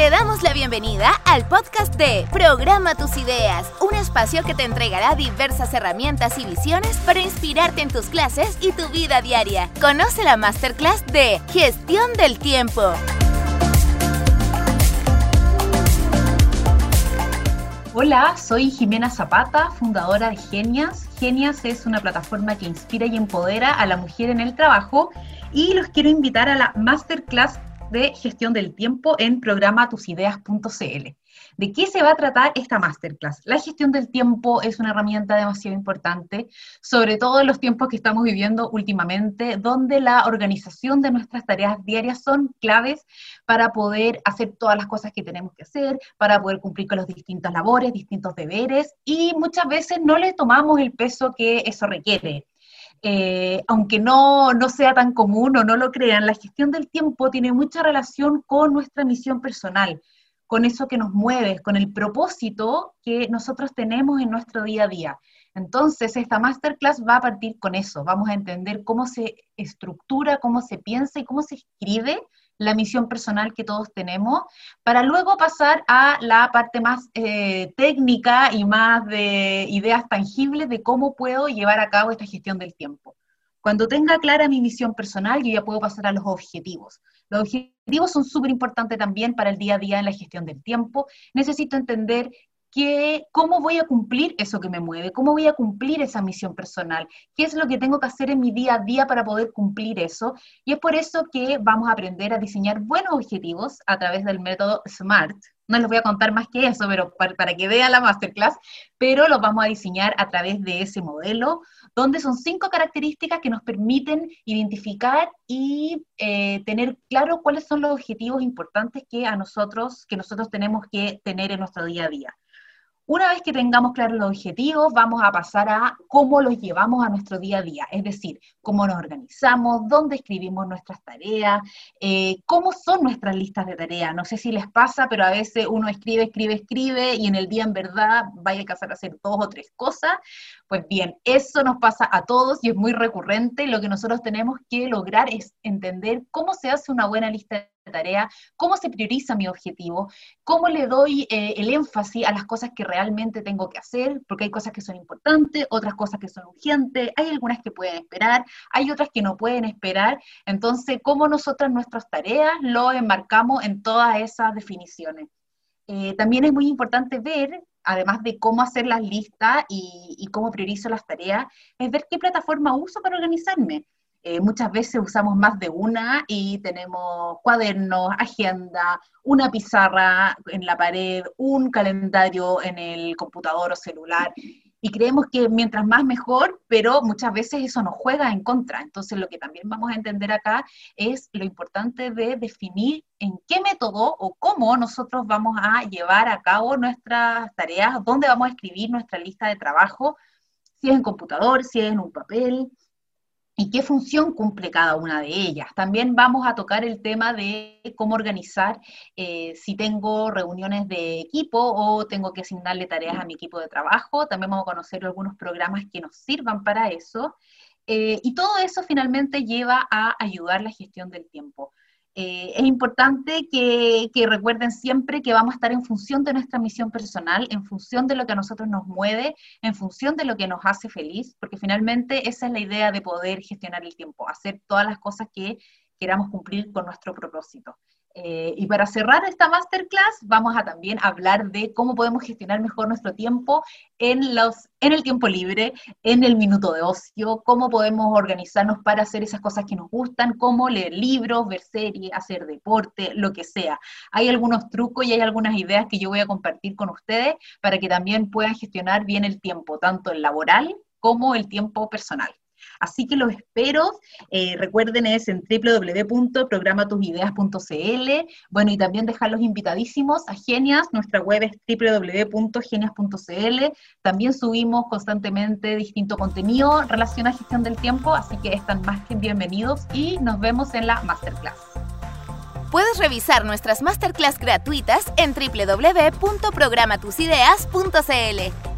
Te damos la bienvenida al podcast de Programa tus ideas, un espacio que te entregará diversas herramientas y visiones para inspirarte en tus clases y tu vida diaria. Conoce la masterclass de Gestión del Tiempo. Hola, soy Jimena Zapata, fundadora de Genias. Genias es una plataforma que inspira y empodera a la mujer en el trabajo y los quiero invitar a la masterclass de gestión del tiempo en programatusideas.cl. ¿De qué se va a tratar esta masterclass? La gestión del tiempo es una herramienta demasiado importante, sobre todo en los tiempos que estamos viviendo últimamente, donde la organización de nuestras tareas diarias son claves para poder hacer todas las cosas que tenemos que hacer, para poder cumplir con los distintas labores, distintos deberes, y muchas veces no le tomamos el peso que eso requiere. Eh, aunque no, no sea tan común o no lo crean, la gestión del tiempo tiene mucha relación con nuestra misión personal, con eso que nos mueve, con el propósito que nosotros tenemos en nuestro día a día. Entonces, esta masterclass va a partir con eso. Vamos a entender cómo se estructura, cómo se piensa y cómo se escribe la misión personal que todos tenemos, para luego pasar a la parte más eh, técnica y más de ideas tangibles de cómo puedo llevar a cabo esta gestión del tiempo. Cuando tenga clara mi misión personal, yo ya puedo pasar a los objetivos. Los objetivos son súper importantes también para el día a día en la gestión del tiempo. Necesito entender cómo voy a cumplir eso que me mueve, cómo voy a cumplir esa misión personal, qué es lo que tengo que hacer en mi día a día para poder cumplir eso. Y es por eso que vamos a aprender a diseñar buenos objetivos a través del método SMART. No les voy a contar más que eso, pero para, que vean la masterclass, pero los vamos a diseñar a través de ese modelo, donde son cinco características que nos permiten identificar y eh, tener claro cuáles son los objetivos importantes que a nosotros, que nosotros tenemos que tener en nuestro día a día. Una vez que tengamos claros los objetivos, vamos a pasar a cómo los llevamos a nuestro día a día, es decir, cómo nos organizamos, dónde escribimos nuestras tareas, eh, cómo son nuestras listas de tareas. No sé si les pasa, pero a veces uno escribe, escribe, escribe y en el día en verdad vaya a casar a hacer dos o tres cosas. Pues bien, eso nos pasa a todos y es muy recurrente. Lo que nosotros tenemos que lograr es entender cómo se hace una buena lista de tarea, cómo se prioriza mi objetivo, cómo le doy eh, el énfasis a las cosas que realmente tengo que hacer, porque hay cosas que son importantes, otras cosas que son urgentes, hay algunas que pueden esperar, hay otras que no pueden esperar. Entonces, cómo nosotras nuestras tareas lo enmarcamos en todas esas definiciones. Eh, también es muy importante ver, además de cómo hacer las listas y, y cómo priorizo las tareas, es ver qué plataforma uso para organizarme. Eh, muchas veces usamos más de una y tenemos cuadernos, agenda, una pizarra en la pared, un calendario en el computador o celular. Y creemos que mientras más mejor, pero muchas veces eso nos juega en contra. Entonces lo que también vamos a entender acá es lo importante de definir en qué método o cómo nosotros vamos a llevar a cabo nuestras tareas, dónde vamos a escribir nuestra lista de trabajo, si es en computador, si es en un papel, y qué función cumple cada una de ellas. También vamos a tocar el tema de cómo organizar eh, si tengo reuniones de equipo o tengo que asignarle tareas a mi equipo de trabajo. También vamos a conocer algunos programas que nos sirvan para eso. Eh, y todo eso finalmente lleva a ayudar la gestión del tiempo. Eh, es importante que, recuerden siempre que vamos a estar en función de nuestra misión personal, en función de lo que a nosotros nos mueve, en función de lo que nos hace feliz, porque finalmente esa es la idea de poder gestionar el tiempo, hacer todas las cosas que queramos cumplir con nuestro propósito. Eh, y para cerrar esta masterclass, vamos a también hablar de cómo podemos gestionar mejor nuestro tiempo en, los, en el tiempo libre, en el minuto de ocio, cómo podemos organizarnos para hacer esas cosas que nos gustan, cómo leer libros, ver series, hacer deporte, lo que sea. Hay algunos trucos y hay algunas ideas que yo voy a compartir con ustedes para que también puedan gestionar bien el tiempo, tanto el laboral como el tiempo personal. Así que los espero. Eh, recuerden, es en www.programatusideas.cl. Bueno, y también dejarlos invitadísimos a Genias. Nuestra web es www.genias.cl. También subimos constantemente distinto contenido relacionado a gestión del tiempo, así que están más que bienvenidos y nos vemos en la masterclass. Puedes revisar nuestras masterclass gratuitas en www.programatusideas.cl.